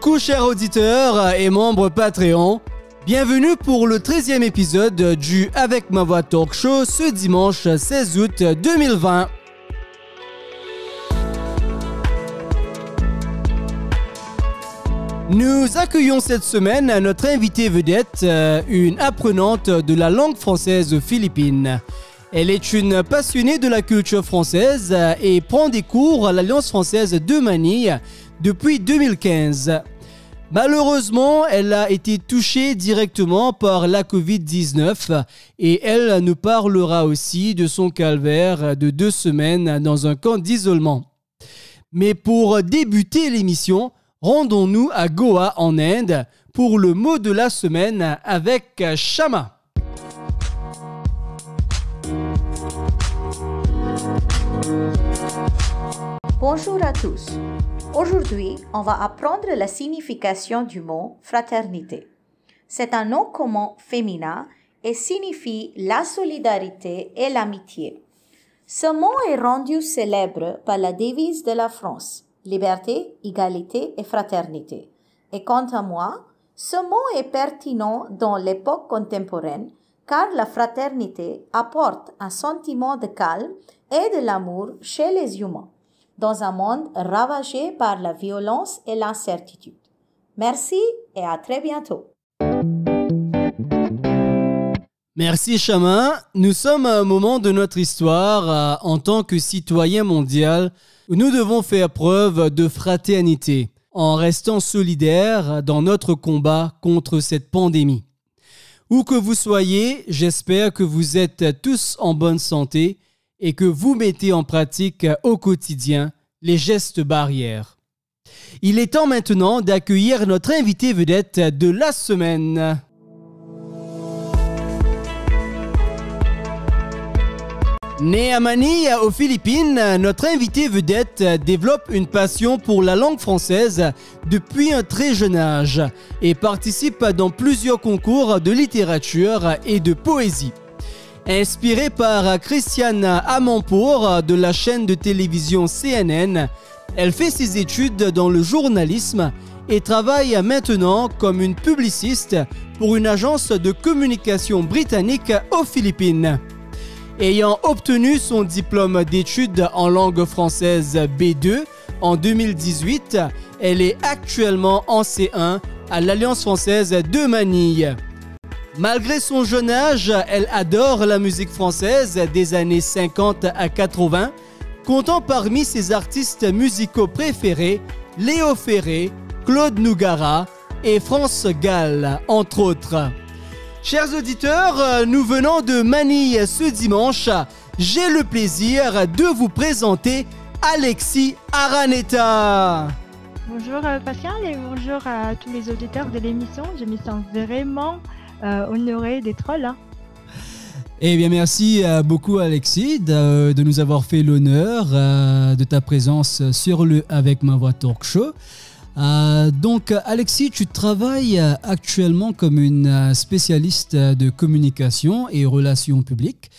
Coucou chers auditeurs et membres Patreon. Bienvenue pour le 13e épisode du Avec ma voix talk show ce dimanche 16 août 2020. Nous accueillons cette semaine notre invitée vedette, euh, une apprenante de la langue française aux Philippines. Elle est une passionnée de la culture française et prend des cours à l'Alliance française de Manille depuis 2015. Malheureusement, elle a été touchée directement par la Covid-19 et elle nous parlera aussi de son calvaire de deux semaines dans un camp d'isolement. Mais pour débuter l'émission, rendons-nous à Goa en Inde pour le mot de la semaine avec Shama. Bonjour à tous. Aujourd'hui, on va apprendre la signification du mot fraternité. C'est un nom commun féminin et signifie la solidarité et l'amitié. Ce mot est rendu célèbre par la devise de la France, liberté, égalité et fraternité. Et quant à moi, ce mot est pertinent dans l'époque contemporaine car la fraternité apporte un sentiment de calme et de l'amour chez les humains dans un monde ravagé par la violence et l'incertitude. Merci et à très bientôt. Merci Chamin. Nous sommes à un moment de notre histoire en tant que citoyen mondial où nous devons faire preuve de fraternité en restant solidaires dans notre combat contre cette pandémie. Où que vous soyez, j'espère que vous êtes tous en bonne santé et que vous mettez en pratique au quotidien les gestes barrières. Il est temps maintenant d'accueillir notre invité vedette de la semaine. Né à Manille, aux Philippines, notre invité vedette développe une passion pour la langue française depuis un très jeune âge et participe dans plusieurs concours de littérature et de poésie. Inspirée par Christiane Amanpour de la chaîne de télévision CNN, elle fait ses études dans le journalisme et travaille maintenant comme une publiciste pour une agence de communication britannique aux Philippines. Ayant obtenu son diplôme d'études en langue française B2 en 2018, elle est actuellement en C1 à l'Alliance française de Manille. Malgré son jeune âge, elle adore la musique française des années 50 à 80, comptant parmi ses artistes musicaux préférés Léo Ferré, Claude Nougara et France Gall, entre autres. Chers auditeurs, nous venons de Manille ce dimanche. J'ai le plaisir de vous présenter Alexis Araneta. Bonjour euh, Pascal et bonjour à tous les auditeurs de l'émission. Je me sens vraiment euh, honoré d'être là. Eh bien, merci euh, beaucoup Alexis de, nous avoir fait l'honneur euh, de ta présence sur le Avec ma voix talk show. donc Alexis, tu travailles actuellement comme une spécialiste de communication et relations publiques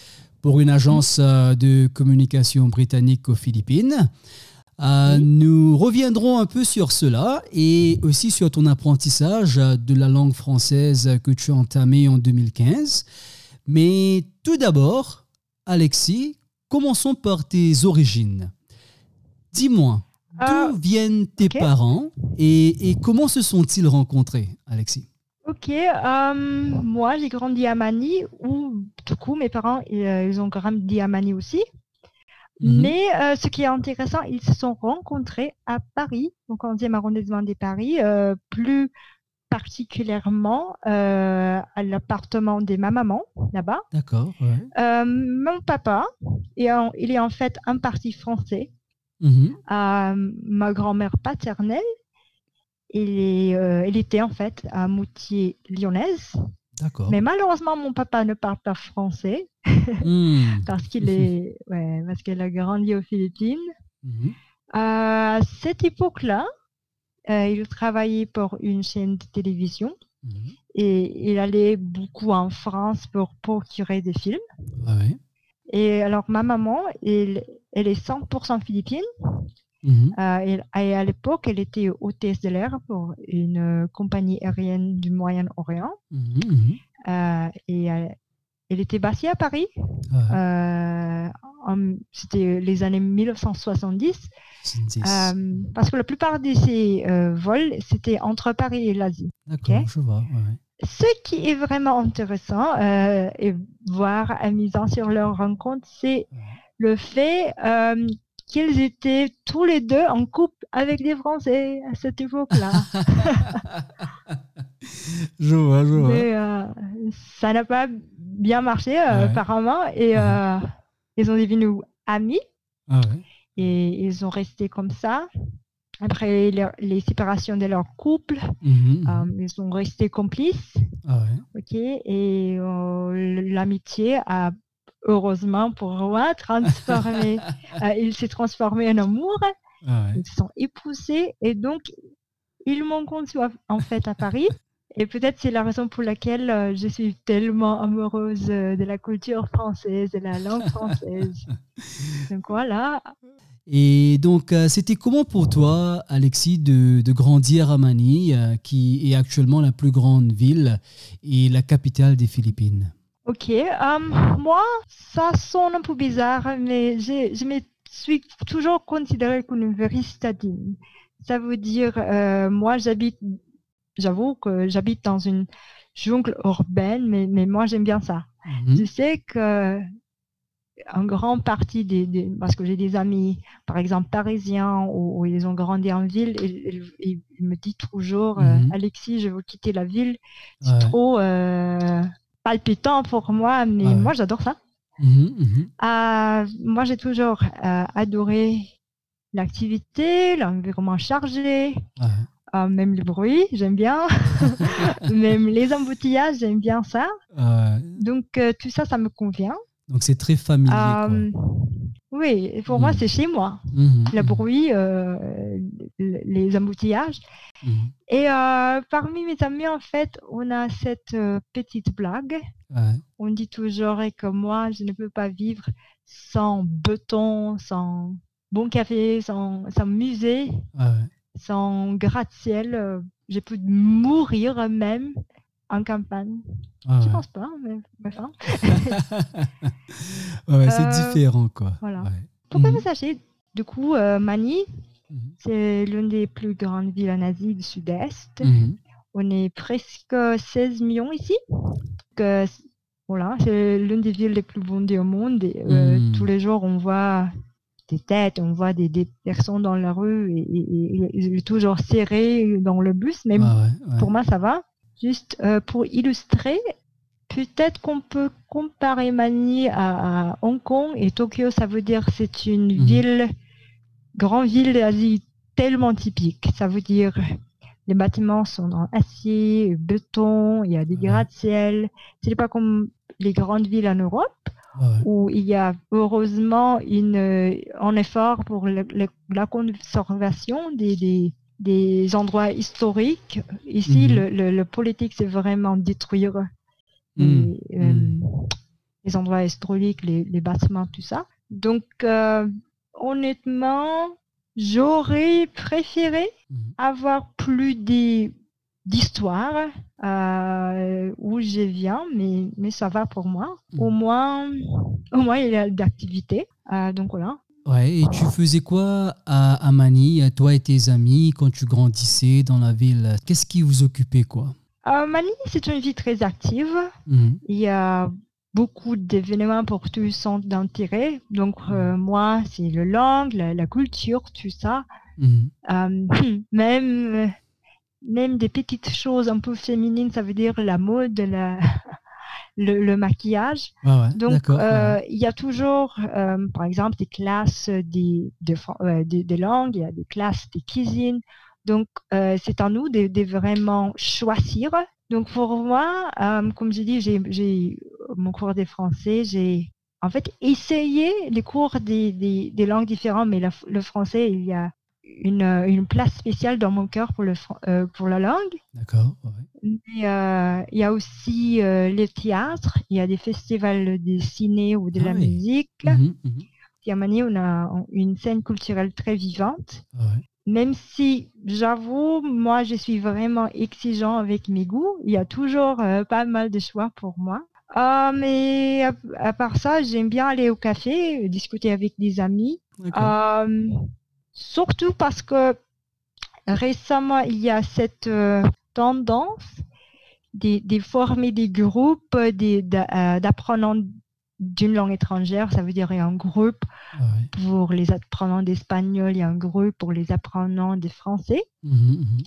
pour une agence de communication britannique aux Philippines. Euh, nous reviendrons un peu sur cela et aussi sur ton apprentissage de la langue française que tu as entamé en 2015. Mais tout d'abord, Alexis, commençons par tes origines. Dis-moi, d'où euh, viennent tes parents et, comment se sont-ils rencontrés, Alexis? Ok, euh, moi j'ai grandi à Manille, où du coup mes parents ils ont grandi à Manille aussi. Mhm. Mais euh, ce qui est intéressant, ils se sont rencontrés à Paris, donc 11e arrondissement de Paris, euh, plus particulièrement euh, à l'appartement de ma maman, là-bas. D'accord. mon papa, et il est en fait un parti français. Mhm. ma grand-mère paternelle, il, était en fait à Moutier lyonnaise. Mais malheureusement, mon papa ne parle pas français hmm. parce qu'il est, ouais, parce qu'elle a grandi aux Philippines. Mhm. À cette époque-là, euh, il travaillait pour une chaîne de télévision mhm. et il allait beaucoup en France pour procurer des films. Ah et alors, ma maman, elle, elle est 100% philippine Mhm. et, à l'époque, elle était hôtesse de l'air pour une compagnie aérienne du Moyen-Orient. Mhm, et elle était basée à Paris. C'était les années 1970. parce que la plupart de ces vols, c'était entre Paris et l'Asie. D'accord, je vois. Ce qui est vraiment intéressant euh, et voir amusant sur leur rencontre, c'est le fait euh, qu'ils étaient tous les deux en couple avec des Français à cette époque-là. je vois, je vois. Mais, euh, ça n'a pas bien marché apparemment et ils sont devenus amis. Ah et ils ont resté comme ça après les séparations de leur couple, mhm. Euh, ils sont restés complices. Ah ok, et euh, l'amitié a heureusement pour moi transformé. Euh, il s'est transformé en amour. Ah ils se sont épousés et donc ils m'ont conçu en fait à Paris. Et peut-être c'est la raison pour laquelle je suis tellement amoureuse de la culture française, de la langue française. Donc voilà, et donc, euh, c'était comment pour toi, Alexis, de, grandir à Manille, euh, qui est actuellement la plus grande ville et la capitale des Philippines? Ok, euh, moi, ça sonne un peu bizarre, mais je, me suis toujours considérée comme une vraie citadine. Ça veut dire, moi, j'habite, j'avoue que j'habite dans une jungle urbaine, mais, mais moi, j'aime bien ça. Mhm. Je sais que en grande partie des, parce que j'ai des amis, par exemple parisiens, où, ils ont grandi en ville, et, ils me disent toujours, euh, mhm. Alexis, je veux quitter la ville, c'est trop euh, palpitant pour moi, mais moi j'adore ça. Mhm, mhm. Euh, moi j'ai toujours adoré l'activité, l'environnement chargé. même le bruit, j'aime bien. même les embouteillages, j'aime bien ça. Donc, tout ça, ça me convient. Donc c'est très familier. Euh, oui, pour moi, mhm. c'est chez moi. Mhm, le mhm. bruit, euh, les embouteillages. Et euh, parmi mes amis, en fait, on a cette petite blague. On dit toujours que moi, je ne peux pas vivre sans béton, sans bon café, sans, sans musée, sans gratte-ciel. je peux mourir même en campagne. Ah je pense pas, mais enfin. ouais, c'est euh, différent, quoi. Voilà. Pour que vous sachiez, du coup, euh, Mani, mhm. c'est l'une des plus grandes villes en Asie du Sud-Est. Mhm. On est presque 16 millions ici. Que, voilà, c'est l'une des villes les plus vendées au monde. Et, euh, mhm. Tous les jours, on voit des têtes, on voit des, des personnes dans la rue et, et, et, toujours serrés dans le bus. Mais pour moi, ça va. Juste euh, pour illustrer, peut-être qu'on peut comparer Manille à, Hong Kong et Tokyo, ça veut dire c'est une mhm. ville, grande ville d'Asie tellement typique. Ça veut dire les bâtiments sont en acier, béton, il y a des gratte-ciel. Ce n'est pas comme les grandes villes en Europe où il y a heureusement une, un effort pour la conservation des, des endroits historiques. Ici, mhm. le, politique, c'est vraiment détruire mhm. euh, mhm. les, endroits historiques, les, bâtiments, tout ça. Donc, euh, honnêtement, j'aurais préféré avoir plus d'histoire euh, où je viens, mais, mais ça va pour moi. Au moins, au moins il y a d'activité. donc voilà. Ouais, et tu faisais quoi à, à Mani, toi et tes amis, quand tu grandissais dans la ville? Qu'est-ce qui vous occupait, quoi? Euh, Mani, c'est une ville très active. Mhm. Il y a beaucoup d'événements pour tous les centres d'intérêt. Donc, euh, mhm. moi, c'est le langue, la, culture, tout ça. Mhm. Euh, même, même des petites choses un peu féminines, ça veut dire la mode, la, le, maquillage. Donc, euh, il y a toujours, euh, par exemple, des classes des, de, langues, il y a des classes de cuisine. Donc, euh, c'est à nous de, vraiment choisir. Donc, pour moi, comme je dis, j'ai mon cours de français, j'ai en fait essayé les cours des, des, langues différentes, mais le français, il y a une, une, place spéciale dans mon cœur pour, le, euh, pour la langue. D'accord. Euh, il y a aussi euh, les théâtres, il y a des festivals de ciné ou de ah la musique. Mhm. Siamani, on a une scène culturelle très vivante. Même si, j'avoue, moi, je suis vraiment exigeant avec mes goûts. Il y a toujours euh, pas mal de choix pour moi. Euh, mais à, part ça, j'aime bien aller au café, discuter avec des amis. Euh, surtout parce que récemment, il y a cette tendance de, former des groupes d'apprenants d'une langue étrangère, ça veut dire il y a un groupe pour les apprenants d'espagnol, il y a un groupe pour les apprenants de français. Mmh, mmh.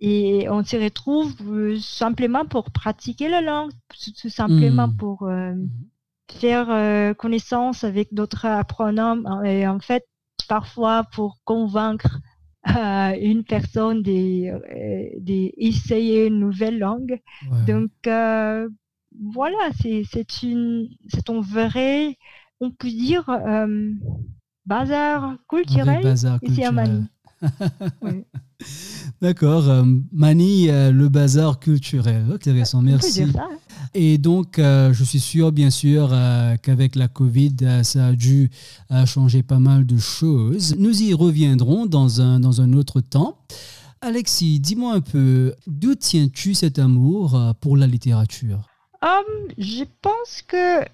Et on se retrouve euh, simplement pour pratiquer la langue, tout simplement mmh. pour euh, faire euh, connaissance avec d'autres apprenants et en fait, parfois pour convaincre une personne d'essayer une nouvelle langue. Donc, voilà, c'est une, c'est un vrai, on peut dire, euh, bazar culturel bazar ici à Mani. D'accord, euh, Mani, euh, le bazar culturel. Intéressant, merci. Dire ça. Hein. Et donc, je suis sûr, bien sûr, qu'avec la Covid, ça a dû changer pas mal de choses. Nous y reviendrons dans un, dans un autre temps. Alexis, dis-moi un peu, d'où tiens-tu cet amour pour la littérature? Hum, je pense que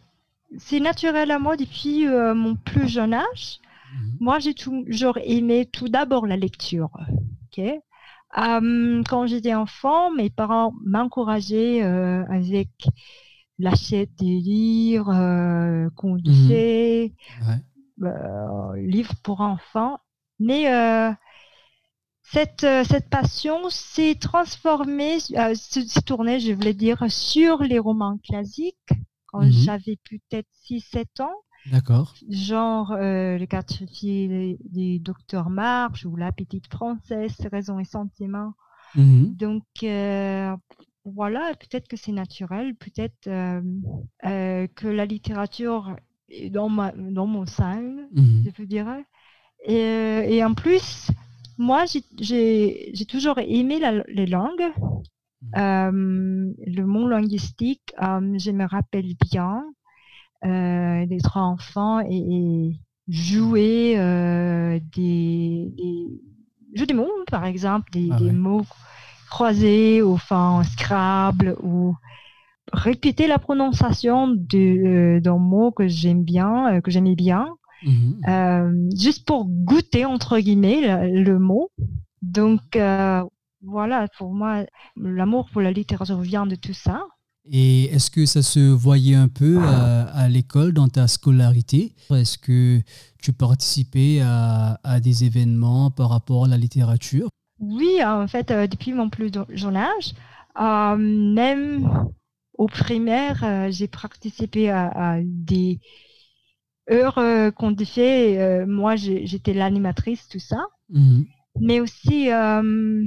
c'est naturel à moi depuis euh, mon plus jeune âge. Mhm. Moi, j'ai toujours aimé tout d'abord la lecture. Hum, quand j'étais enfant, mes parents m'encourageaient euh, avec l'achat des livres, euh, contes mhm. euh, livres pour enfants. Mais cette, euh, cette passion s'est transformée, euh, s'est tournée, je voulais dire, sur les romans classiques quand mhm. j'avais peut-être 6-7 ans. D'accord. Genre euh, Les quatre filles du docteur March ou La petite française, Raison et sentiment. Mhm. Donc, voilà, peut-être que c'est naturel, peut-être que la littérature est dans, ma, dans mon sein, mhm. je peux dire. Et, et en plus, moi, j'ai toujours aimé les langues. Mmh. Euh, le monde linguistique, euh, je me rappelle bien euh, d'être enfant et, jouer des, jeux des mots, par exemple, des, ah mots croisés, ou enfin Scrabble, ou répéter la prononciation d'un mot que j'aime bien, que j'aimais bien. Euh, juste pour goûter, entre guillemets, le, mot. Donc, euh, voilà, pour moi, l'amour pour la littérature vient de tout ça. Et est-ce que ça se voyait un peu euh, à, l'école, dans ta scolarité? Est-ce que tu participais à, des événements par rapport à la littérature? Oui, en fait, depuis mon plus jeune âge, même au primaire, j'ai participé à, des heure euh, qu'on fait, euh, moi j'étais l'animatrice, tout ça. Mhm. Mais aussi, euh,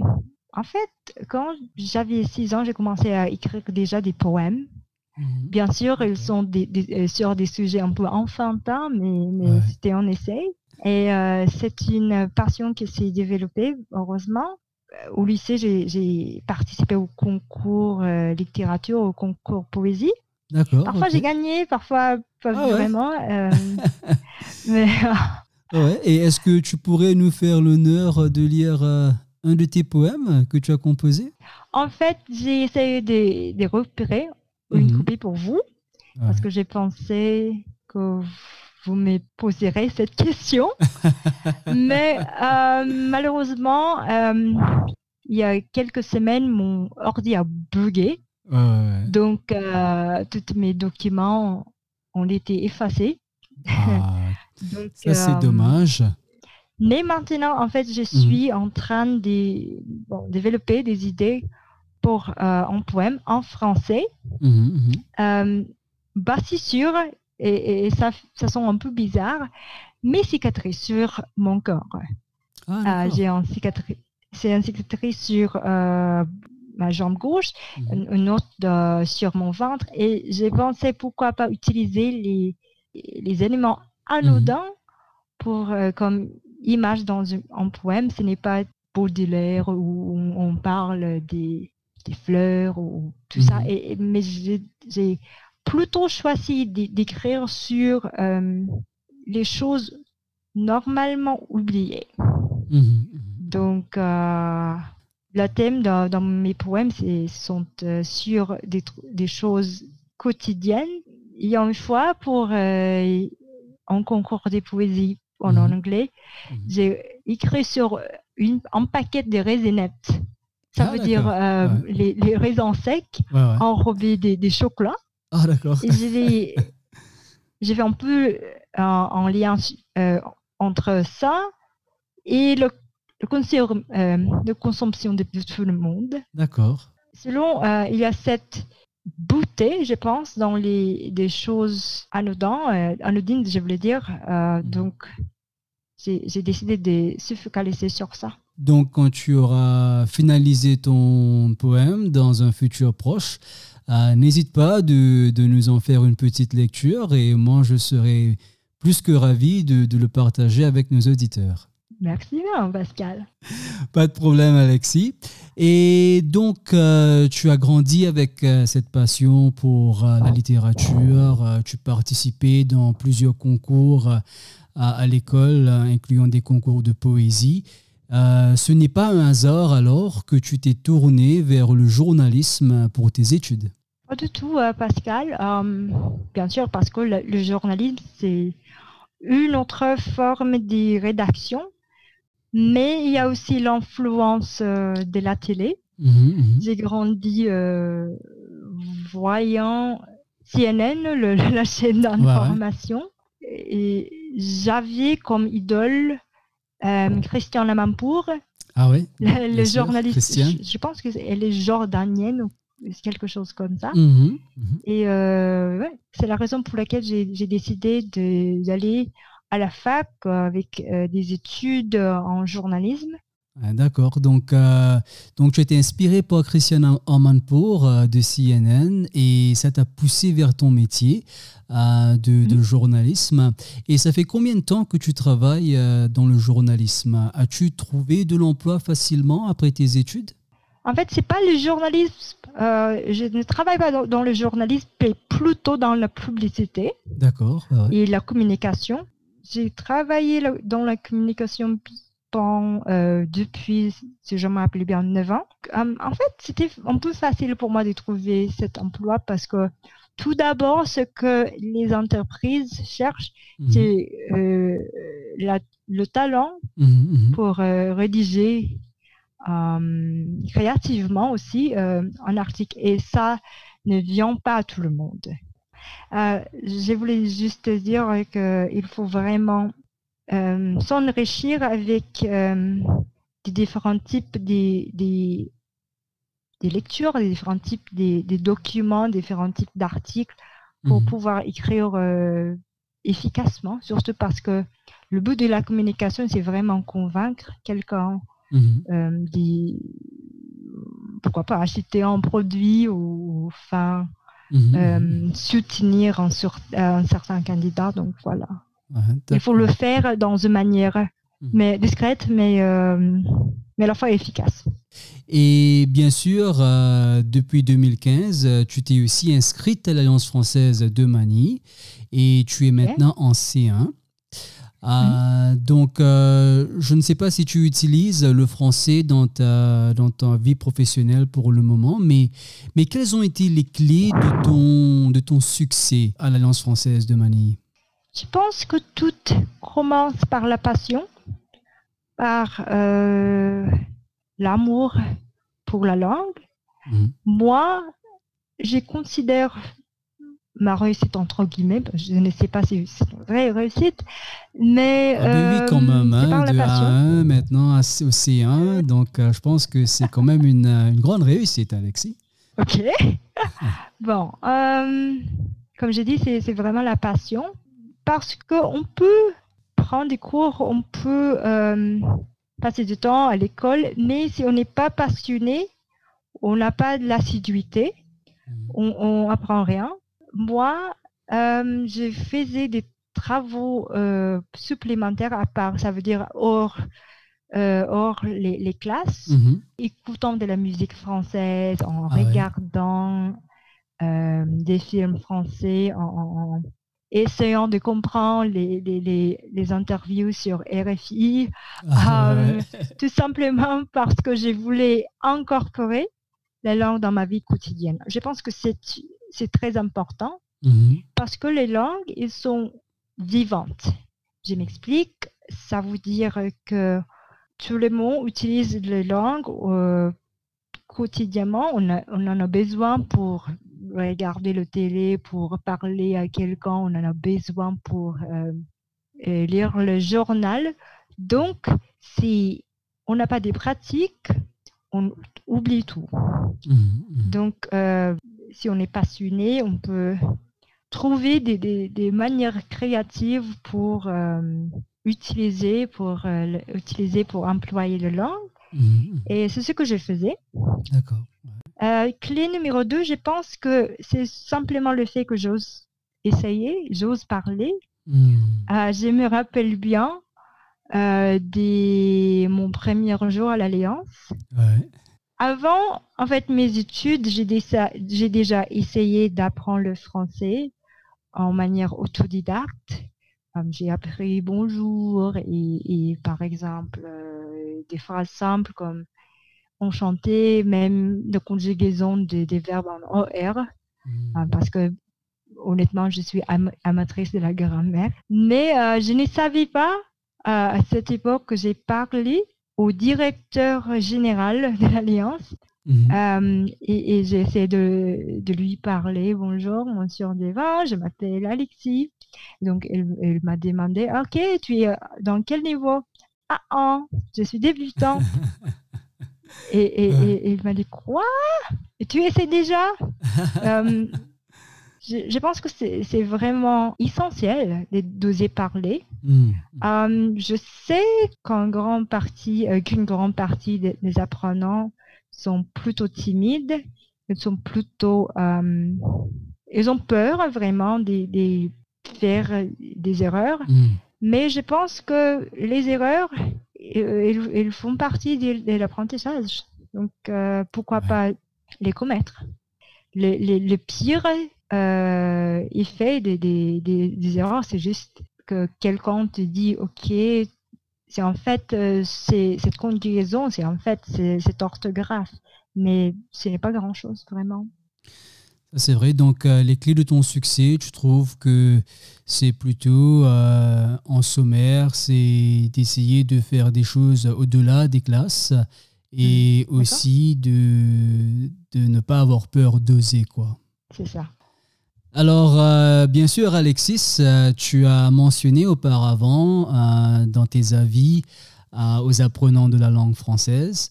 en fait, quand j'avais 6 ans, j'ai commencé à écrire déjà des poèmes. Mhm. Bien sûr, ils sont sur des sujets un peu enfantins, mais, c'était un essai. Et c'est une passion qui s'est développée, heureusement. Au lycée, j'ai participé au concours littérature, au concours poésie. Parfois j'ai gagné, parfois pas ah vraiment. Euh, mais, ouais. Et est-ce que tu pourrais nous faire l'honneur de lire euh, un de tes poèmes que tu as composé En fait, j'ai essayé de, de repérer une mhm. copie pour vous parce que j'ai pensé que vous me poserez cette question. mais euh, malheureusement, il y a quelques semaines, mon ordi a bugué. Donc, euh, tous mes documents ont été effacés. Ah, ça, c'est euh, dommage. Mais maintenant, en fait, je mhm. suis en train de développer des idées pour euh, un poème en français, mmh, basé sur, et, ça, ça sent un peu bizarre, mes cicatrices sur mon corps. Ah, j'ai un cicatrice, c'est un cicatrice sur ma jambe gauche, mhm. une autre sur mon ventre. Et j'ai pensé pourquoi pas utiliser les, les éléments anodins pour, euh, comme image dans un, poème. Ce n'est pas Baudelaire où on parle des, des fleurs ou tout ça. Mhm. Et, mais j'ai plutôt choisi d'écrire sur euh, les choses normalement oubliées. Mhm, mhm. Donc, euh, le thème dans, mes poèmes c'est, sont euh, sur des, des, choses quotidiennes. Il y a une fois, pour un concours de poésie en mhm. anglais, j'ai écrit sur une, un paquet de raisinettes. Ça ah, veut dire les, les, raisins secs enrobés des, des chocolats. Ah, d'accord. j'ai fait un peu en lien entre ça et le euh, de consommation de tout le monde. D'accord. Selon, euh, il y a cette beauté, je pense, dans les des choses anodines, euh, anodines je voulais dire. Mhm. donc, j'ai décidé de se focaliser sur ça. Donc, quand tu auras finalisé ton poème dans un futur proche, n'hésite pas de, de, nous en faire une petite lecture et moi, je serai plus que ravi de, de le partager avec nos auditeurs. Merci bien, Pascal. Pas de problème, Alexis. Et donc, euh, tu as grandi avec euh, cette passion pour euh, la littérature. tu participais dans plusieurs concours à, l'école, incluant des concours de poésie. ce n'est pas un hasard alors que tu t'es tourné vers le journalisme pour tes études Pas du tout, Pascal. bien sûr, parce que le journalisme, c'est une autre forme de rédaction mais il y a aussi l'influence euh, de la télé. Mhm, mhm. J'ai grandi euh, voyant CNN, la chaîne d'information, et j'avais comme idole euh, Christian Lamanpour. Ah oui. Le, journaliste. Je, pense qu'elle est jordanienne ou quelque chose comme ça. Mhm, et c'est la raison pour laquelle j'ai décidé d'aller à la fac euh, avec euh, des études euh, en journalisme. Ah, d'accord. Donc, donc, tu été inspiré par Christian Amanpour de CNN et ça t'a poussé vers ton métier de, de, mhm. journalisme. Et ça fait combien de temps que tu travailles dans le journalisme? As-tu trouvé de l'emploi facilement après tes études? En fait, c'est pas le journalisme. je ne travaille pas dans, le journalisme, mais plutôt dans la publicité. D'accord. Et la communication j'ai travaillé dans la communication euh, depuis, si je me rappelle bien, 9 ans. Euh, en fait, c'était un peu facile pour moi de trouver cet emploi parce que tout d'abord, ce que les entreprises cherchent, mhm. c'est euh, le talent mhm, mhm. pour rédiger créativement aussi un article. Et ça ne vient pas à tout le monde. Je voulais juste dire qu'il faut vraiment euh, s'enrichir avec euh, des différents types des, des, lectures, des différents types des, documents, différents types d'articles pour mhm. pouvoir écrire efficacement, surtout parce que le but de la communication, c'est vraiment convaincre quelqu'un mhm. pourquoi pas acheter un produit ou enfin. Euh, soutenir un, sur, un, certain candidat. Donc voilà. Il faut le faire dans une manière mhm. mais discrète, mais, euh, mais à la fois efficace. Et bien sûr, euh, depuis 2015, tu t'es aussi inscrite à l'Alliance française de Mani et tu es maintenant en C1. Euh, donc, euh, je ne sais pas si tu utilises le français dans ta, dans ta vie professionnelle pour le moment, mais, mais quelles ont été les clés de ton, de ton succès à l'Alliance française de Manille Je pense que tout commence par la passion, par euh, l'amour pour la langue? Mhm. Moi, je considère ma réussite entre guillemets, je ne sais pas si c'est une vraie réussite, mais ah ben oui quand euh, même, hein, de A1 maintenant au C1, donc euh, je pense que c'est quand même une, une, grande réussite, Alexis. Ok. bon, comme j'ai dit, c'est vraiment la passion, parce qu'on peut prendre des cours, on peut passer du temps à l'école, mais si on n'est pas passionné, on n'a pas de l'assiduité, mmh. on, apprend rien moi, euh, je faisais des travaux euh, supplémentaires à part, ça veut dire hors, euh, hors les, classes, mhm. écoutant de la musique française, en ah regardant des films français, en, essayant de comprendre les, les, les, interviews sur RFI, ah, euh, tout simplement parce que je voulais incorporer la langue dans ma vie quotidienne. Je pense que c'est très important mhm. parce que les langues, elles sont vivantes. Je m'explique, ça veut dire que tout le monde utilise les langues euh, quotidiennement. On, on en a besoin pour regarder le télé, pour parler à quelqu'un, on en a besoin pour euh, euh, lire le journal. Donc, si on n'a pas de pratiques, on oublie tout. Mmh, mmh. Donc, euh, si on est passionné, on peut trouver des, des, manières créatives pour utiliser, pour utiliser pour employer la langue. Mmh, Et c'est ce que je faisais. D'accord. Euh, clé numéro 2, je pense que c'est simplement le fait que j'ose essayer, j'ose parler. Hmm. Euh, je me rappelle bien euh, de mon premier jour à l'Alliance. Avant, en fait, mes études, j'ai déjà, déjà, essayé d'apprendre le français en manière autodidacte. j'ai appris bonjour et, et par exemple, des phrases simples comme chantait même de conjugaison des, verbes en OR, hmm. euh, parce que honnêtement, je suis amatrice de la grammaire. Mais euh, je ne savais pas euh, à cette époque que j'ai parlé au directeur général de l'Alliance. Hmm. et, j'ai essayé de, de, lui parler. Bonjour, monsieur Deva, je m'appelle Alexis. Donc, elle, m'a demandé, OK, tu es dans quel niveau Ah, ah je suis débutant. Et, il m'a dit Quoi? Tu essaies déjà? Euh, je, pense que c'est vraiment essentiel d'oser parler. Hmm. Euh, je sais qu'une grande partie, euh, qu'une grande partie des, apprenants sont plutôt timides, ils sont plutôt, ils ont peur vraiment de, faire des erreurs. Hmm. Mais je pense que les erreurs, ils, font partie de, l'apprentissage. Donc, euh, pourquoi pas les commettre? Le, pire euh, effet des, des, erreurs, c'est juste que quelqu'un te dit, OK, c'est en fait euh, cette conjugaison, c'est en fait cette orthographe, mais ce n'est pas grand-chose vraiment. C'est vrai, donc les clés de ton succès, tu trouves que c'est plutôt en sommaire, c'est d'essayer de faire des choses au-delà des classes et mmh, aussi de, de ne pas avoir peur d'oser. quoi. C'est ça. Alors, euh, bien sûr, Alexis, euh, tu as mentionné auparavant euh, dans tes avis aux apprenants de la langue française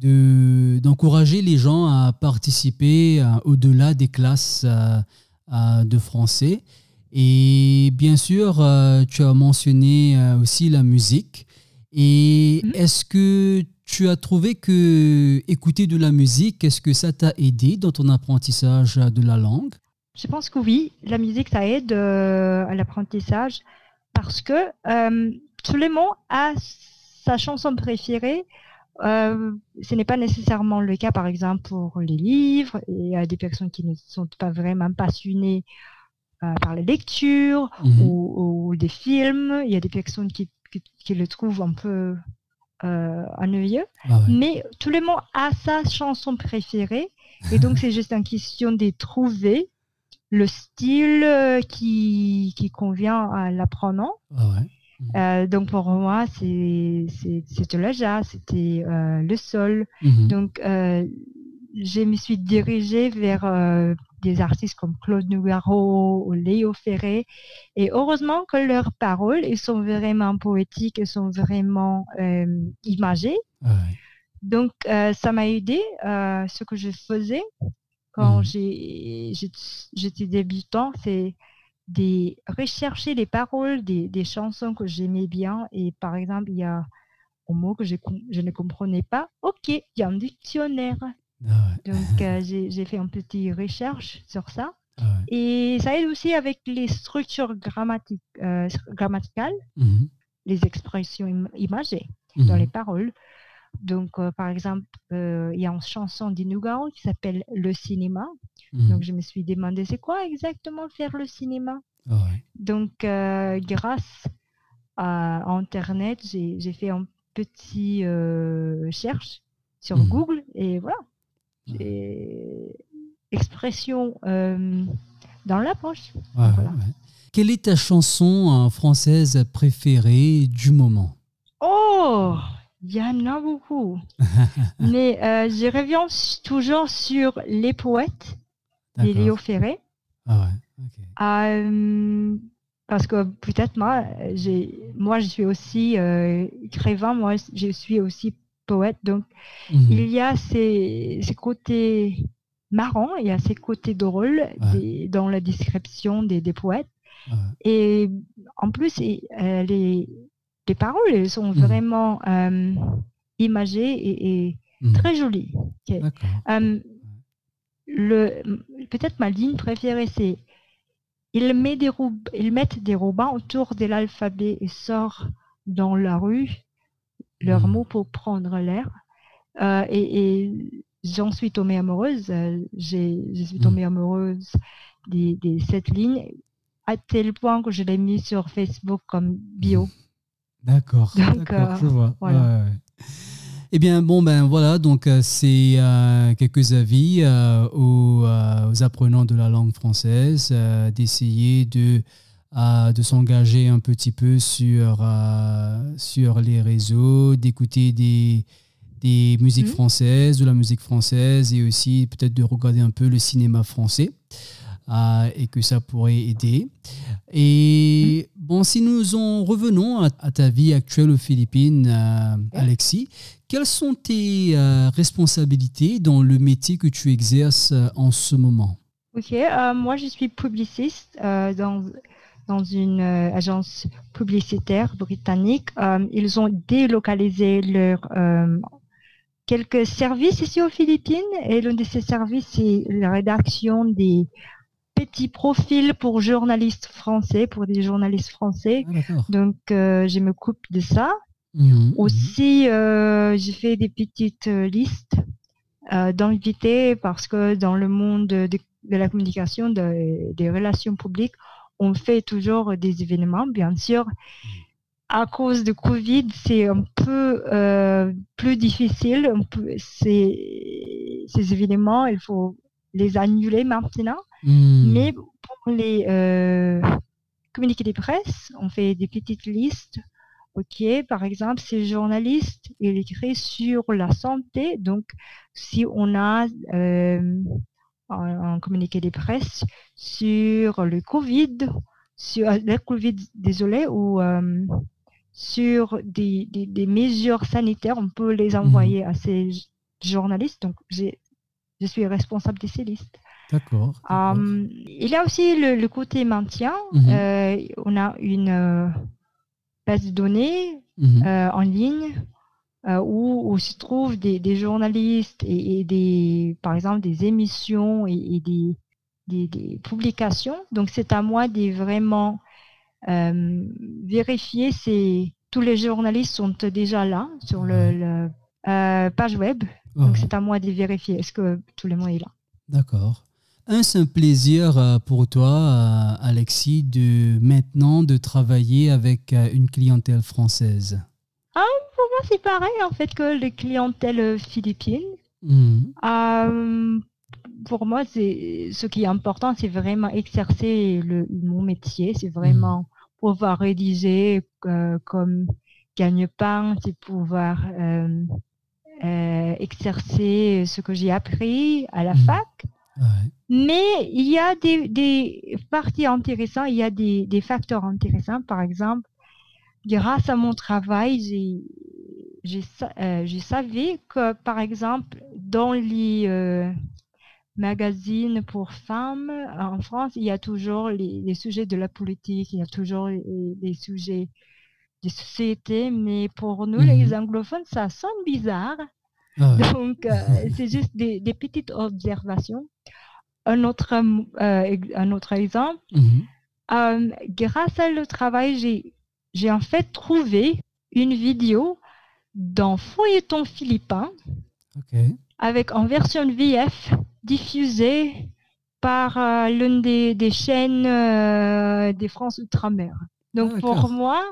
d'encourager les gens à participer au-delà des classes de français. Et bien sûr, tu as mentionné aussi la musique. Et mmh. est-ce que tu as trouvé que écouter de la musique, est-ce que ça t'a aidé dans ton apprentissage de la langue? Je pense que oui, la musique, ça aide euh, à l'apprentissage parce que euh, tout le monde a sa chanson préférée. Euh, ce n'est pas nécessairement le cas, par exemple, pour les livres. Il y a des personnes qui ne sont pas vraiment passionnées par la lecture mhm. ou, des films. Il y a des personnes qui, qui le trouvent un peu euh, ennuyeux. Ah Mais tout le monde a sa chanson préférée. Et donc, c'est juste une question de trouver le style euh, qui, qui convient à l'apprenant. Ah euh, donc pour moi, c'était le jazz, c'était le sol. Mhm. Donc je me suis dirigée vers des artistes comme Claude Nougaro ou Léo Ferré. Et heureusement que leurs paroles, elles sont vraiment poétiques, elles sont vraiment euh, imagées. Donc, euh, ça m'a aidé euh, ce que je faisais quand mhm. j'étais débutant, c'est de rechercher les paroles des, des chansons que j'aimais bien. Et par exemple, il y a un mot que je, je ne comprenais pas. Ok, il y a un dictionnaire. Ah Donc, euh, j'ai fait une petite recherche sur ça. Ah Et ça aide aussi avec les structures euh, grammaticales, mhm. les expressions imagées dans mhm. les paroles. Donc, par exemple, il y a une chanson d'Inugao qui s'appelle Le cinéma. Mhm. Donc, je me suis demandé, c'est quoi exactement faire le cinéma? Ah Donc, grâce à Internet, j'ai fait un petit recherche sur mhm. Google et voilà. Expression dans la poche. Quelle est ta chanson euh, française préférée du moment? Oh, il y en a beaucoup. Mais euh, je reviens toujours sur Les Poètes de Léo Ferré. Ah ouais, euh, parce que peut-être moi, moi, je suis aussi écrivain, moi, je suis aussi poète. Donc, mhm. il y a ces, ces côtés marrant, il y a ces côtés drôles dans la description des, poètes. Et en plus, euh, les, les, paroles elles sont mhm. vraiment euh, imagées et, mhm. très jolies. Euh, peut-être ma ligne préférée, c'est ils, met des ils mettent des rubans autour de l'alphabet et sortent dans la rue leurs mhm. mots pour prendre l'air. et j'en suis tombée amoureuse. Euh, je suis tombée amoureuse de, cette ligne à tel point que je l'ai mis sur Facebook comme bio. D'accord. Euh, je vois. Eh bien, bon, ben voilà, donc euh, c'est quelques avis aux, apprenants de la langue française d'essayer de, de s'engager un petit peu sur, sur les réseaux, d'écouter des, des musiques mhm. françaises, de la musique française et aussi peut-être de regarder un peu le cinéma français euh, et que ça pourrait aider. Et bon, si nous en revenons à, ta vie actuelle aux Philippines, euh, Alexis, quelles sont tes euh, responsabilités dans le métier que tu exerces en ce moment? Ok, moi je suis publiciste dans dans une agence publicitaire britannique. ils ont délocalisé leur quelques services ici aux Philippines et l'un de ces services, c'est la rédaction des petits profils pour journalistes français, pour des journalistes français. Ah, Donc, euh, je me coupe de ça. Mmh. Aussi, euh, j'ai fait des petites euh, listes d'invités parce que dans le monde de, la communication, des relations publiques, on fait toujours des événements, bien sûr. À cause de Covid, c'est un peu euh, plus difficile. ces événements, il faut les annuler maintenant. Hmm. Mais pour les euh, communiqués de presse, on fait des petites listes. Ok, par exemple, ces journalistes, il écrit sur la santé. Donc, si on a euh, un, communiqué de presse sur le Covid, sur le Covid, désolé, ou sur des, des, mesures sanitaires, on peut les mhm. envoyer à ces journalistes. Donc, je suis responsable de ces listes. D'accord. Euh, il y a aussi le, côté maintien. Mhm. Euh, on a une euh, base de données mhm. en ligne où, où, se trouvent des, des journalistes et, des, par exemple, des émissions et, des, des, des, publications. Donc, c'est à moi de vraiment euh, vérifier si tous les journalistes sont déjà là sur le, euh, page web. Donc c'est à moi de vérifier est-ce que tout le monde est là. D'accord. Un, c'est un plaisir euh, pour toi, Alexis, de maintenant de travailler avec une clientèle française? Ah, pour moi, c'est pareil en fait que les clientèles philippines. Mmh pour moi, c'est ce qui est important, c'est vraiment exercer le, mon métier, c'est vraiment mmh. pouvoir rédiger euh, comme gagne-pain, c'est pouvoir euh, euh, exercer ce que j'ai appris à la mmh. fac. Mais il y a des, des, parties intéressantes, il y a des, des, facteurs intéressants. Par exemple, grâce à mon travail, j'ai j'ai savais que, par exemple, dans les magazine pour femmes en France, il y a toujours les, sujets de la politique, il y a toujours les, sujets de société, mais pour nous, les mhm. anglophones, ça sonne bizarre. Ah Donc, euh, c'est juste des, petites observations. Un autre, euh, un autre exemple, mhm. euh, grâce à le travail, j'ai en fait trouvé une vidéo dans Feuilleton philippin, avec en version VF diffusée par l'une des, chaînes euh, des France Outre-mer. Donc ah, pour moi,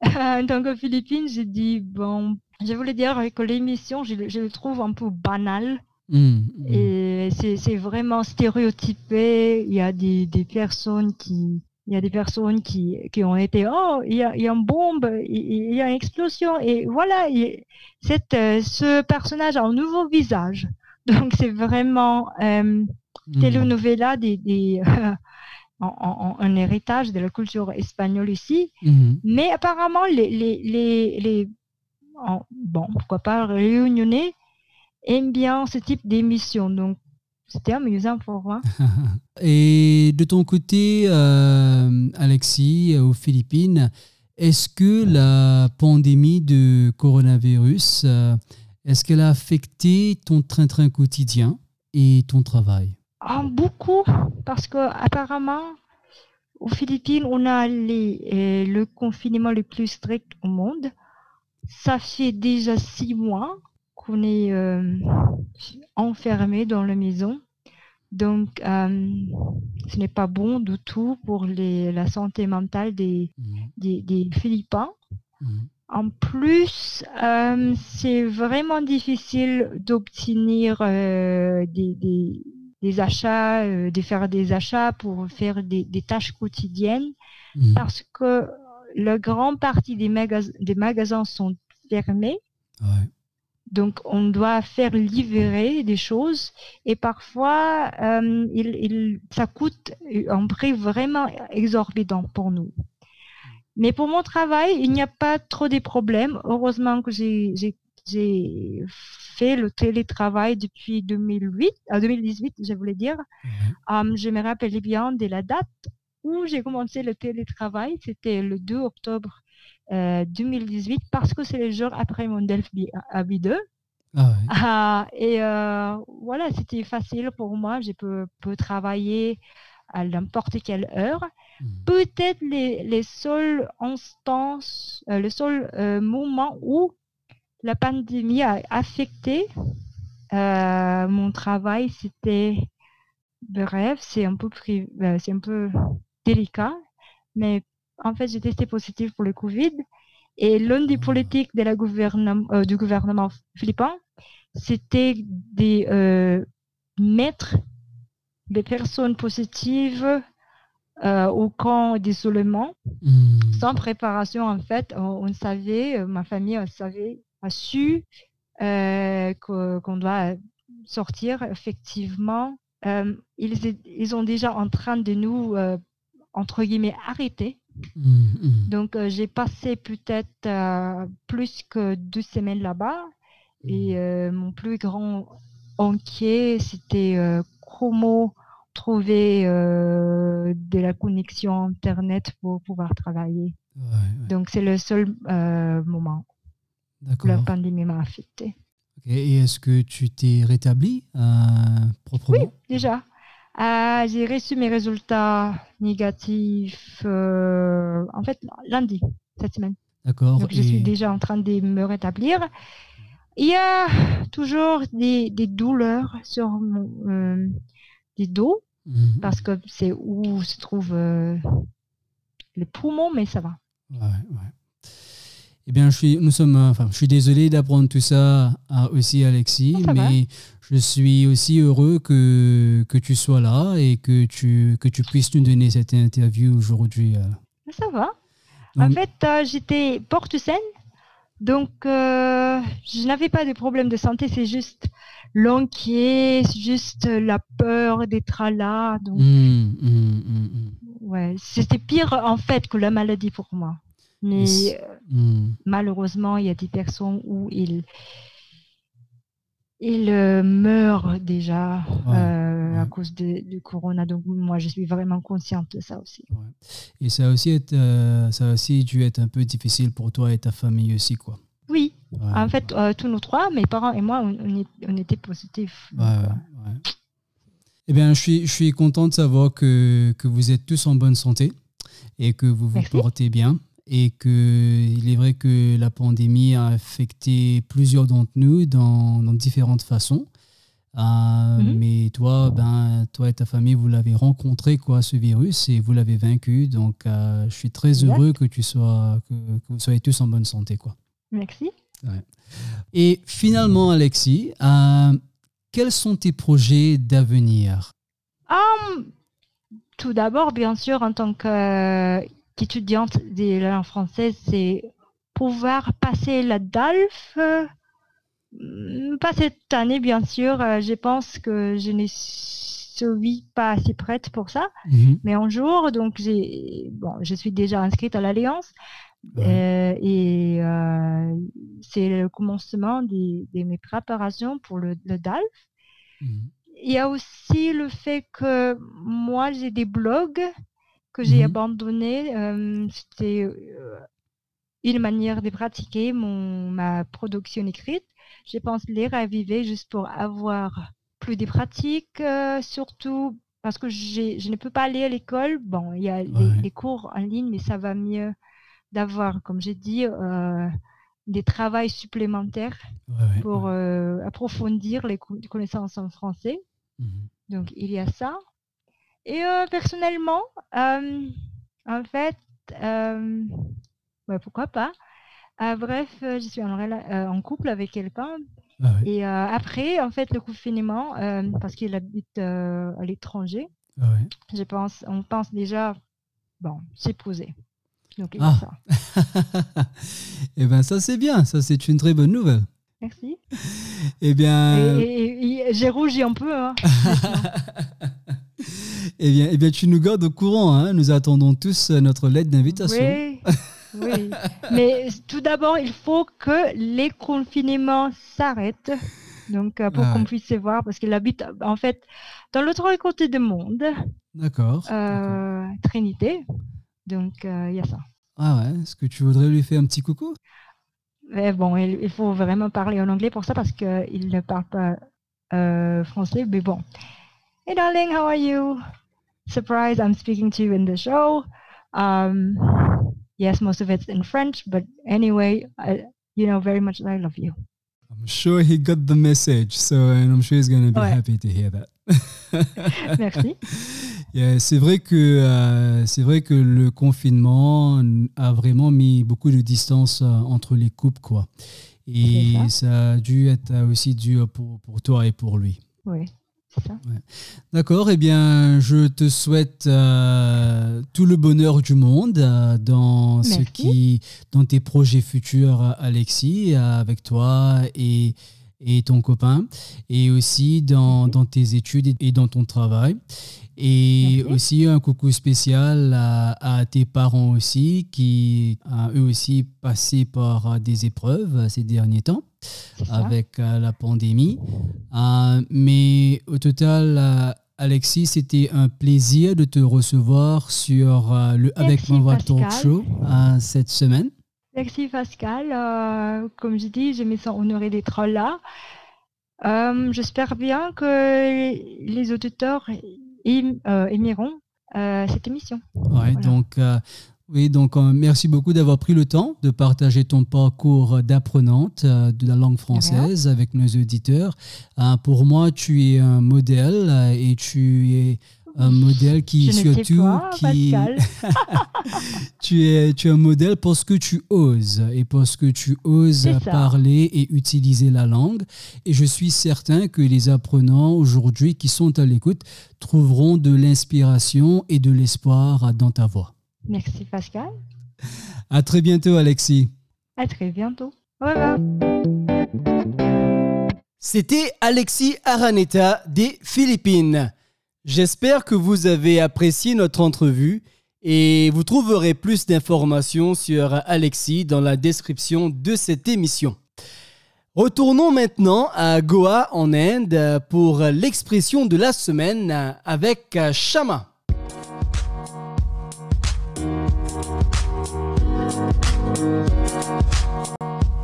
en tant que Philippine, j'ai dit, bon, je voulais dire que l'émission, je, le trouve un peu banale. Mmh, mmh. Et c'est vraiment stéréotypé. Il y a des, des personnes qui, il y a des personnes qui, qui ont été oh il y a, il y a une bombe il, y a une explosion et voilà cette, euh, ce personnage a un nouveau visage donc c'est vraiment euh, telenovela des, des en, un héritage de la culture espagnole ici mhm. mais apparemment les, les, les, les bon pourquoi pas réunionnais aiment bien ce type d'émission donc c'était amusant pour moi. Et de ton côté, euh, Alexis, aux Philippines, est-ce que la pandémie de coronavirus, euh, est-ce qu'elle a affecté ton train-train quotidien et ton travail? Ah, Beaucoup, parce qu'apparemment, aux Philippines, on a les, euh, le confinement le plus strict au monde. Ça fait déjà six mois qu'on est euh, enfermé dans la maison. Donc, euh, ce n'est pas bon du tout pour les, la santé mentale des, mmh. des, Philippins. Mmh. En plus, euh, c'est vraiment difficile d'obtenir des, des, achats, de faire des achats pour faire des, tâches quotidiennes mmh. parce que la grande partie des, magasins, des magasins sont fermés. Donc, on doit faire livrer des choses et parfois, euh, il, ça coûte un prix vraiment exorbitant pour nous. Mais pour mon travail, il n'y a pas trop de problèmes. Heureusement que j'ai fait le télétravail depuis 2008, 2018, je voulais dire. Euh, je me rappelle bien de la date où j'ai commencé le télétravail. C'était le 2 octobre 2018 euh, parce que c'est le jour après mon Delphi AB2. Ah, ah et euh, voilà, c'était facile pour moi. Je peux, peux travailler à n'importe quelle heure. Hmm. Peut-être les, les seuls instants, euh, le seul moment où la pandémie a affecté mon travail, c'était bref, c'est un peu c'est un peu délicat, mais en fait, j'ai testé positif pour le Covid. Et l'une des politiques de la gouvernement, euh, du gouvernement philippin, c'était de euh, mettre des personnes positives euh, au camp d'isolement hmm. sans préparation. En fait, on, savait, ma famille savait, a su qu'on doit sortir. Effectivement, ils, ils sont déjà en train de nous, entre guillemets, arrêter Mm, mm. Donc, euh, j'ai passé peut-être euh, plus que deux semaines là-bas. Et mm. euh, mon plus grand enquête, c'était comment trouver de la connexion Internet pour pouvoir travailler. Donc, c'est le seul moment où la pandémie m'a affecté. Et est-ce que tu t'es rétabli proprement? Oui, déjà. Ah, j'ai reçu mes résultats négatifs euh, en fait lundi cette semaine. D'accord. Donc je suis déjà en train de me rétablir. Il y a toujours des, des douleurs sur mon euh, des dos mhm. parce que c'est où se trouvent euh, les poumons, mais ça va. Ouais, ouais. Eh bien, je suis, nous sommes, enfin, je suis désolé d'apprendre tout ça à, aussi, Alexis, mais je suis aussi heureux que, que tu sois là et que tu, que tu puisses nous donner cette interview aujourd'hui. Euh. Ça va. en fait, euh, j'étais porte saine, donc euh, je n'avais pas de problème de santé, c'est juste l'enquier, c'est juste la peur d'être là. Donc, mmh, mmh, mmh, ouais, c'était pire en fait que la maladie pour moi. Mais malheureusement, il y a des personnes où ils il euh, meurt déjà euh, à cause du corona. Donc moi, je suis vraiment consciente de ça aussi. Et ça a aussi, euh, ça a aussi dû être un peu difficile pour toi et ta famille aussi, quoi. Oui. En fait, tous nos trois, mes parents et moi, on, on, était positifs. eh bien, je suis, je suis content de savoir que, que vous êtes tous en bonne santé et que vous vous portez bien. Et que il est vrai que la pandémie a affecté plusieurs d'entre nous dans, dans, différentes façons. Mhm. Mais toi, ben, toi et ta famille, vous l'avez rencontré, quoi, ce virus, et vous l'avez vaincu. Donc, je suis très heureux que, tu sois, que, vous soyez tous en bonne santé. Quoi. Merci. Et finalement, Alexis, euh, quels sont tes projets d'avenir? Um, Tout d'abord, bien sûr, en tant qu'étudiante de la langue française, c'est pouvoir passer la DALF. Mm, pas cette année, bien sûr. Euh, je pense que je ne suis pas assez prête pour ça. Mhm. Mais un jour, donc, bon, je suis déjà inscrite à l'Alliance. Euh, et euh, c'est le commencement de, mes préparations pour le, DALF. Mhm. Il y a aussi le fait que moi, j'ai des blogs que j'ai mmh. abandonnés. Euh, c'était une manière de pratiquer mon, ma production écrite. Je pense les raviver juste pour avoir plus de pratiques, surtout parce que je ne peux pas aller à l'école. Bon, il y a les, cours en ligne, mais ça va mieux d'avoir, comme j'ai dit, euh, des travaux supplémentaires pour euh, approfondir les connaissances en français. Mhm. Donc, il y a ça. Et euh, personnellement, en fait, pourquoi pas Bref, je suis en, en couple avec quelqu'un. Ah Et après, en fait, le confinement, parce qu'il habite à l'étranger, ah je pense, on pense déjà, bon, s'épouser. Donc, ah. eh bien, ça, c'est bien. Ça, c'est une très bonne nouvelle. Merci. Eh bien. j'ai rougi un peu. Hein, eh, bien, eh bien, tu nous gardes au courant. Hein. Nous attendons tous notre lettre d'invitation. Oui. oui. Mais tout d'abord, il faut que les confinements s'arrêtent. Donc, euh, pour ah qu'on puisse se voir, parce qu'il habite en fait dans l'autre côté du monde. D'accord. Euh, Trinité. Donc, euh, il y a ça. Ah ouais, est-ce que tu voudrais lui faire un petit coucou? Mais bon, il, faut vraiment parler en anglais pour ça parce qu'il ne parle pas euh, français. Mais bon. Hey darling, how are you? Surprise, I'm speaking to you in the show. Um, yes, most of it's in French, but anyway, I, you know very much that I love you. I'm sure he got the message, so and I'm sure he's going to be ouais. happy to hear that. Merci. Yeah, c'est vrai que euh, c'est vrai que le confinement a vraiment mis beaucoup de distance euh, entre les couples, quoi. Et ça. a dû être aussi dur pour, pour toi et pour lui. Oui. Ouais. D'accord, eh bien, je te souhaite euh, tout le bonheur du monde dans ce qui, dans tes projets futurs, Alexis, avec toi et, et ton copain, et aussi dans, dans tes études et dans ton travail. Et aussi un coucou spécial à, tes parents aussi, qui ont eux aussi passé par des épreuves ces derniers temps avec euh, la pandémie. Euh, mais au total, euh, Alexis, c'était un plaisir de te recevoir sur le Avec mon Talk Show cette semaine. Merci Pascal. comme je dis, je me sens honorée d'être là. J'espère bien que les auditeurs euh, aimeront euh, cette émission. Ouais, donc, euh, oui, donc merci beaucoup d'avoir pris le temps de partager ton parcours d'apprenante de la langue française avec nos auditeurs. pour moi, tu es un modèle et tu es un modèle qui Je surtout qui tu es tu es un modèle parce que tu oses et parce que tu oses parler et utiliser la langue et je suis certain que les apprenants aujourd'hui qui sont à l'écoute trouveront de l'inspiration et de l'espoir dans ta voix. Merci Pascal. À très bientôt Alexis. À très bientôt. Au revoir. C'était Alexis Araneta des Philippines. J'espère que vous avez apprécié notre entrevue et vous trouverez plus d'informations sur Alexis dans la description de cette émission. Retournons maintenant à Goa en Inde pour l'expression de la semaine avec Shama.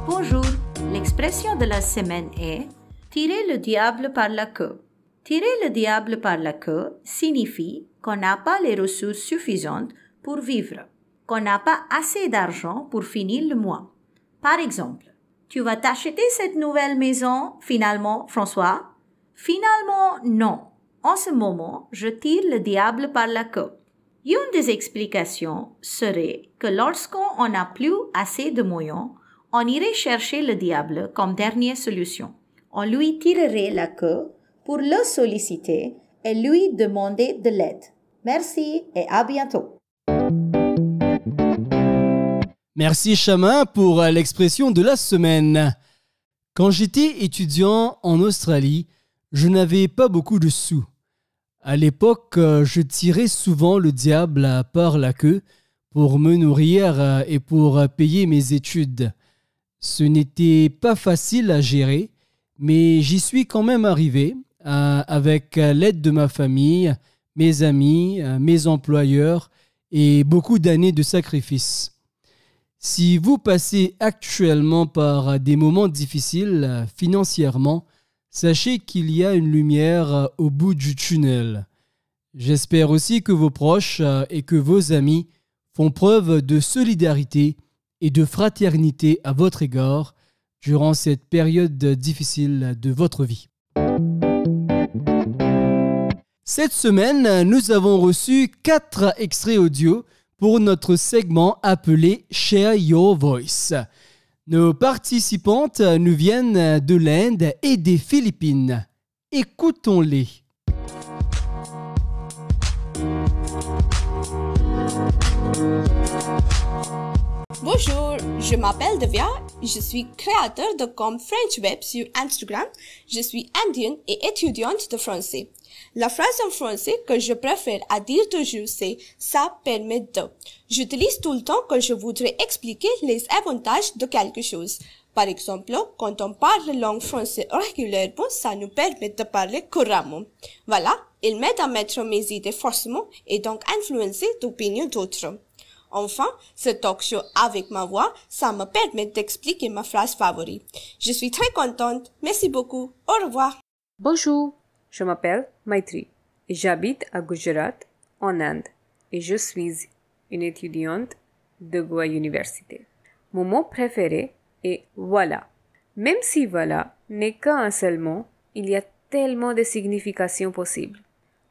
Bonjour, l'expression de la semaine est tirer le diable par la queue. Tirer le diable par la queue signifie qu'on n'a pas les ressources suffisantes pour vivre. qu'on n'a pas assez d'argent pour finir le mois. Par exemple, tu vas t'acheter cette nouvelle maison finalement, François? Finalement, non. En ce moment, je tire le diable par la queue. Une des explications serait que lorsqu'on n'a plus assez de moyens, on irait chercher le diable comme dernière solution. On lui tirerait la queue pour le solliciter et lui demander de l'aide. Merci et à bientôt. Merci Chamin pour euh, l'expression de la semaine. Quand j'étais étudiant en Australie, je n'avais pas beaucoup de sous. À l'époque, euh, je tirais souvent le diable par la queue pour me nourrir euh, et pour payer mes études. Ce n'était pas facile à gérer, mais j'y suis quand même arrivé avec l'aide de ma famille, mes amis, mes employeurs et beaucoup d'années de sacrifices. Si vous passez actuellement par des moments difficiles euh, financièrement, sachez qu'il y a une lumière euh, au bout du tunnel. J'espère aussi que vos proches euh, et que vos amis font preuve de solidarité et de fraternité à votre égard durant cette période difficile de votre vie. Cette semaine, nous avons reçu quatre extraits audio pour notre segment appelé Share Your Voice. Nos participantes nous viennent de l'Inde et des Philippines. Écoutons-les. Bonjour, je m'appelle Devia, je suis créateur de compte French Web sur Instagram, je suis indienne et étudiante de français. La phrase en français que je préfère à dire toujours c'est ça permet de. J'utilise tout le temps quand je voudrais expliquer les avantages de quelque chose. Par exemple, quand on parle langue française régulièrement, ça nous permet de parler couramment. Voilà, il m'aide à mettre mes idées forcément et donc influencer l'opinion d'autres. Enfin, ce talk show avec ma voix, ça me permet d'expliquer ma phrase favorite. Je suis très contente. Merci beaucoup. Au revoir. Bonjour. Je m'appelle Maitri et j'habite à Gujarat, en Inde, et je suis une étudiante de Goa Université. Mon mot préféré est voilà. Même si voilà n'est qu'un seul mot, il y a tellement de significations possibles.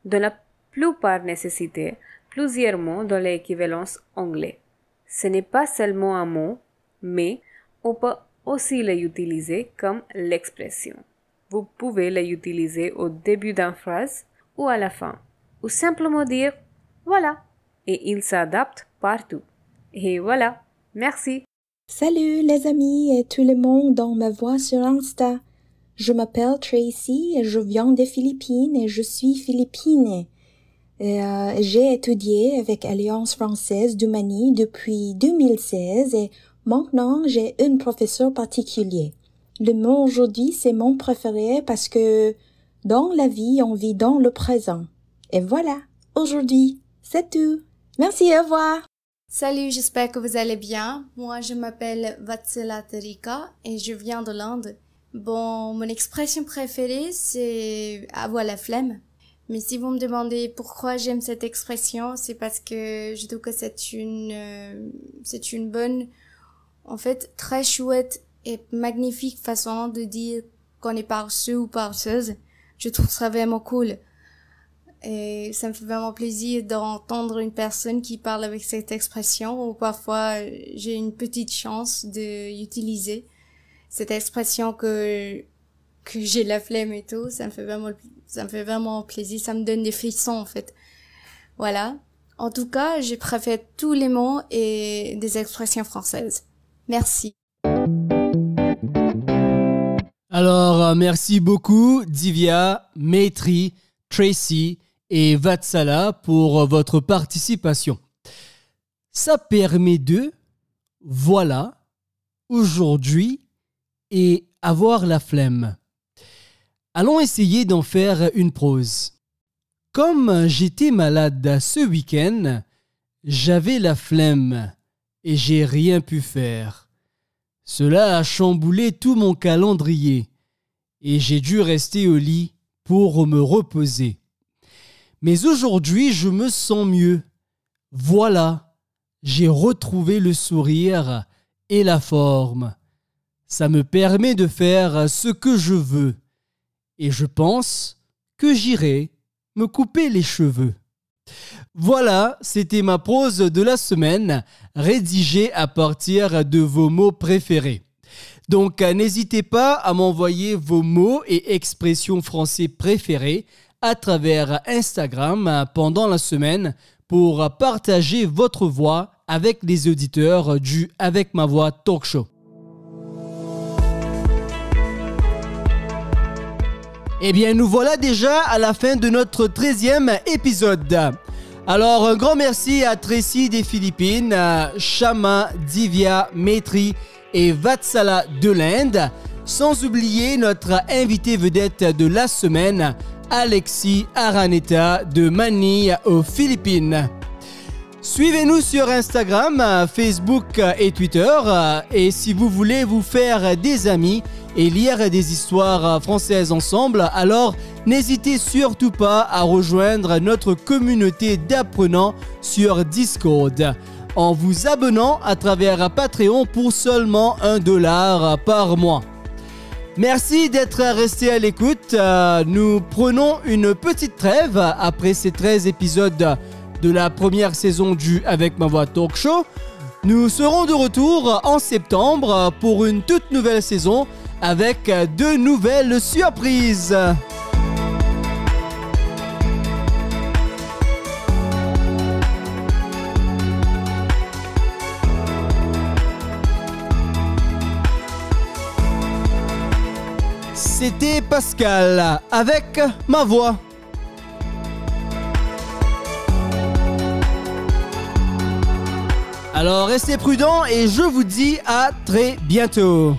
Dans la plupart nécessité plusieurs mots dans l'équivalence anglais. Ce n'est pas seulement un mot, mais on peut aussi l'utiliser comme l'expression. Vous pouvez l'utiliser au début d'une phrase ou à la fin, ou simplement dire voilà, et il s'adapte partout. Et voilà, merci. Salut les amis et tout le monde dans ma voix sur Insta. Je m'appelle Tracy et je viens des Philippines et je suis philippine. Euh, j'ai étudié avec Alliance française du Mani depuis 2016 et maintenant j'ai un professeur particulier. Le mot aujourd'hui, c'est mon préféré parce que dans la vie, on vit dans le présent. Et voilà, aujourd'hui, c'est tout. Merci, au revoir. Salut, j'espère que vous allez bien. Moi, je m'appelle Vatsala Tarika et je viens de l'Inde. Bon, mon expression préférée, c'est avoir la flemme. Mais si vous me demandez pourquoi j'aime cette expression, c'est parce que je trouve que c'est une, euh, c'est une bonne, en fait, très chouette et magnifique façon de dire qu'on est paresseux ou paresseuse. Je trouve ça vraiment cool. Et ça me fait vraiment plaisir d'entendre une personne qui parle avec cette expression ou parfois j'ai une petite chance de utiliser cette expression que que j'ai la flemme et tout, ça me fait vraiment ça me fait vraiment plaisir, ça me donne des frissons en fait. Voilà. En tout cas, j'ai préféré tous les mots et des expressions françaises. Merci. Alors, euh, merci beaucoup, Divya, Maitri, Tracy et Vatsala pour euh, votre participation. Ça permet de, voilà, aujourd'hui et avoir la flemme. Allons essayer d'en faire une prose. Comme j'étais malade ce week-end, j'avais la flemme et j'ai rien pu faire. Cela a chamboulé tout mon calendrier, et j'ai dû rester au lit pour me reposer. Mais aujourd'hui je me sens mieux. Voilà, j'ai retrouvé le sourire et la forme. Ça me permet de faire ce que je veux. Et je pense que j'irai me couper les cheveux. Voilà, c'était ma prose de la semaine, rédigée à partir de vos mots préférés. Donc n'hésitez pas à m'envoyer vos mots et expressions français préférés à travers Instagram pendant la semaine pour partager votre voix avec les auditeurs du Avec ma voix talk show. Eh bien, nous voilà déjà à la fin de notre 13e épisode. Alors, un grand merci à Tracy des Philippines, Shama, Divya, Maitri et Vatsala de l'Inde, sans oublier notre invité vedette de la semaine, Alexis Araneta de Manille aux Philippines. Suivez-nous sur Instagram, Facebook et Twitter. Et si vous voulez vous faire des amis et lire des histoires françaises ensemble, alors n'hésitez surtout pas à rejoindre notre communauté d'apprenants sur Discord en vous abonnant à travers Patreon pour seulement un dollar par mois. Merci d'être resté à l'écoute. Nous prenons une petite trêve après ces 13 épisodes de la première saison du Avec ma voix talk show. Nous serons de retour en septembre pour une toute nouvelle saison avec de nouvelles surprises. C'était Pascal avec ma voix. Alors restez prudents et je vous dis à très bientôt.